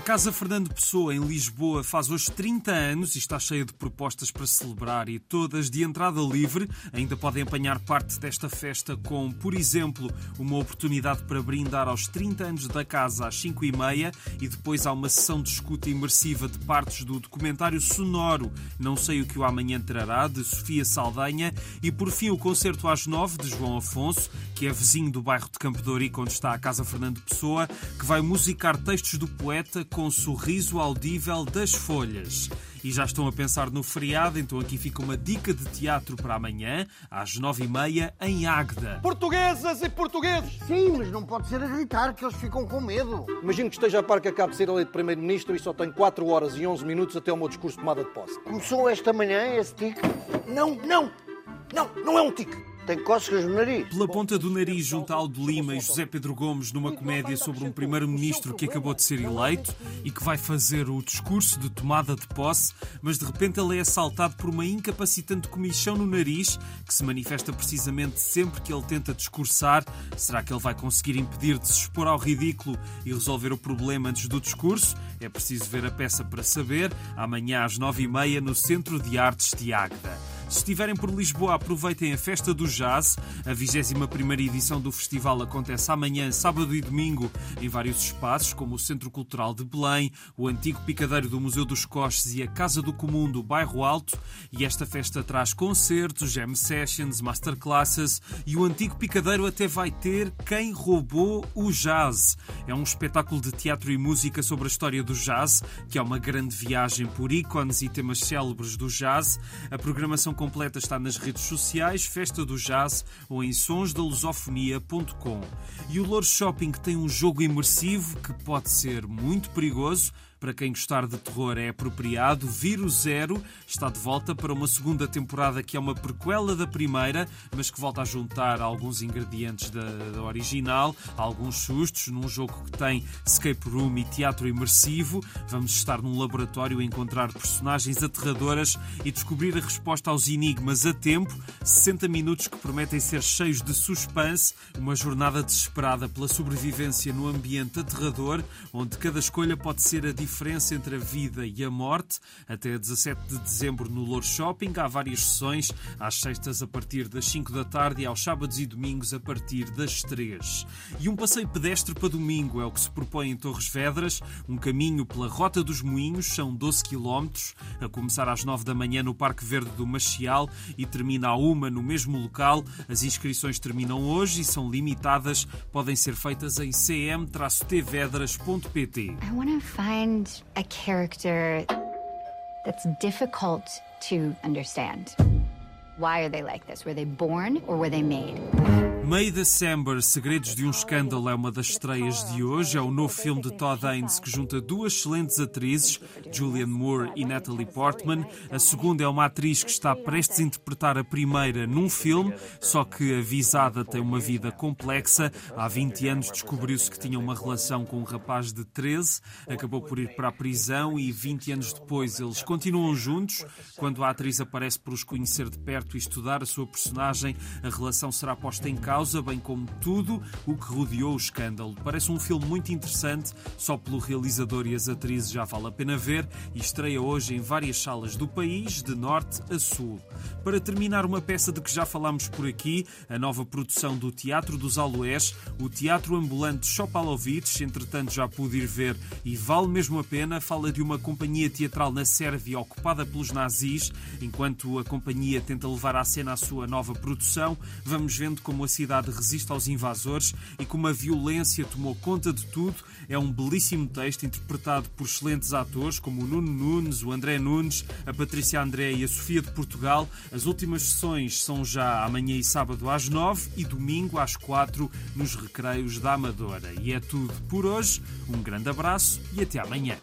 Casa Fernando Pessoa, em Lisboa, faz hoje 30 anos e está cheia de propostas para celebrar e todas de entrada livre. Ainda podem apanhar parte desta festa com, por exemplo, uma oportunidade para brindar aos 30 anos da casa às 5 e meia e depois há uma sessão de escuta imersiva de partes do documentário sonoro Não Sei O Que o Amanhã Trará, de Sofia Saldanha e, por fim, o concerto às 9 de João Afonso, que é vizinho do bairro de Campo de onde está a Casa Fernando Pessoa, que vai musicar textos do poeta com sorriso audível das folhas. E já estão a pensar no feriado, então aqui fica uma dica de teatro para amanhã, às nove e meia, em Águeda. Portuguesas e portugueses! Sim, mas não pode ser a gritar, que eles ficam com medo. Imagino que esteja a par que acabo de ser eleito Primeiro-Ministro e só tenho 4 horas e 11 minutos até o meu discurso de tomada de posse. Começou esta manhã esse tique? Não, não! Não, não é um tique! Cócegas no nariz. Pela ponta do nariz, junto a Aldo Lima e José Pedro Gomes, numa comédia sobre um primeiro-ministro que acabou de ser eleito e que vai fazer o discurso de tomada de posse, mas de repente ele é assaltado por uma incapacitante comichão no nariz que se manifesta precisamente sempre que ele tenta discursar. Será que ele vai conseguir impedir de se expor ao ridículo e resolver o problema antes do discurso? É preciso ver a peça para saber. Amanhã às nove e meia no Centro de Artes de Águeda. Se estiverem por Lisboa, aproveitem a Festa do Jazz. A 21 edição do festival acontece amanhã, sábado e domingo, em vários espaços, como o Centro Cultural de Belém, o antigo picadeiro do Museu dos Coches e a Casa do Comum do Bairro Alto. E esta festa traz concertos, jam sessions, masterclasses e o antigo picadeiro até vai ter Quem Roubou o Jazz. É um espetáculo de teatro e música sobre a história do jazz, que é uma grande viagem por ícones e temas célebres do jazz. A programação completa está nas redes sociais, Festa do Jazz ou em sonsdalusofonia.com. E o Lourdes Shopping tem um jogo imersivo que pode ser muito perigoso, para quem gostar de terror é apropriado. Vírus Zero está de volta para uma segunda temporada que é uma prequela da primeira, mas que volta a juntar alguns ingredientes da, da original, alguns sustos, num jogo que tem escape room e teatro imersivo. Vamos estar num laboratório a encontrar personagens aterradoras e descobrir a resposta aos enigmas a tempo. 60 minutos que prometem ser cheios de suspense, uma jornada desesperada pela sobrevivência no ambiente aterrador, onde cada escolha pode ser a diferença diferença entre a vida e a morte. Até 17 de dezembro no Lourdes Shopping há várias sessões, às sextas a partir das 5 da tarde e aos sábados e domingos a partir das 3. E um passeio pedestre para domingo é o que se propõe em Torres Vedras, um caminho pela Rota dos Moinhos, são 12 km, a começar às 9 da manhã no Parque Verde do Machial e termina a uma no mesmo local. As inscrições terminam hoje e são limitadas, podem ser feitas em cm-tvedras.pt. I want to find a character that's difficult to understand. Why are they like this? Were they born or were they made? May December, Segredos de um Escândalo é uma das estreias de hoje. É o novo filme de Todd Haynes que junta duas excelentes atrizes, Julianne Moore e Natalie Portman. A segunda é uma atriz que está prestes a interpretar a primeira num filme, só que a visada tem uma vida complexa. Há 20 anos descobriu-se que tinha uma relação com um rapaz de 13, acabou por ir para a prisão e 20 anos depois eles continuam juntos. Quando a atriz aparece por os conhecer de perto e estudar a sua personagem, a relação será posta em causa causa, bem como tudo o que rodeou o escândalo. Parece um filme muito interessante, só pelo realizador e as atrizes já vale a pena ver e estreia hoje em várias salas do país, de norte a sul. Para terminar, uma peça de que já falámos por aqui, a nova produção do Teatro dos Aloés, o Teatro Ambulante Chopalovich, entretanto já pude ir ver e vale mesmo a pena, fala de uma companhia teatral na Sérvia ocupada pelos nazis, enquanto a companhia tenta levar à cena a sua nova produção, vamos vendo como a cidade resiste aos invasores e como a violência tomou conta de tudo. É um belíssimo texto interpretado por excelentes atores como o Nuno Nunes, o André Nunes, a Patrícia André e a Sofia de Portugal. As últimas sessões são já amanhã e sábado às nove e domingo às quatro nos recreios da Amadora. E é tudo por hoje. Um grande abraço e até amanhã.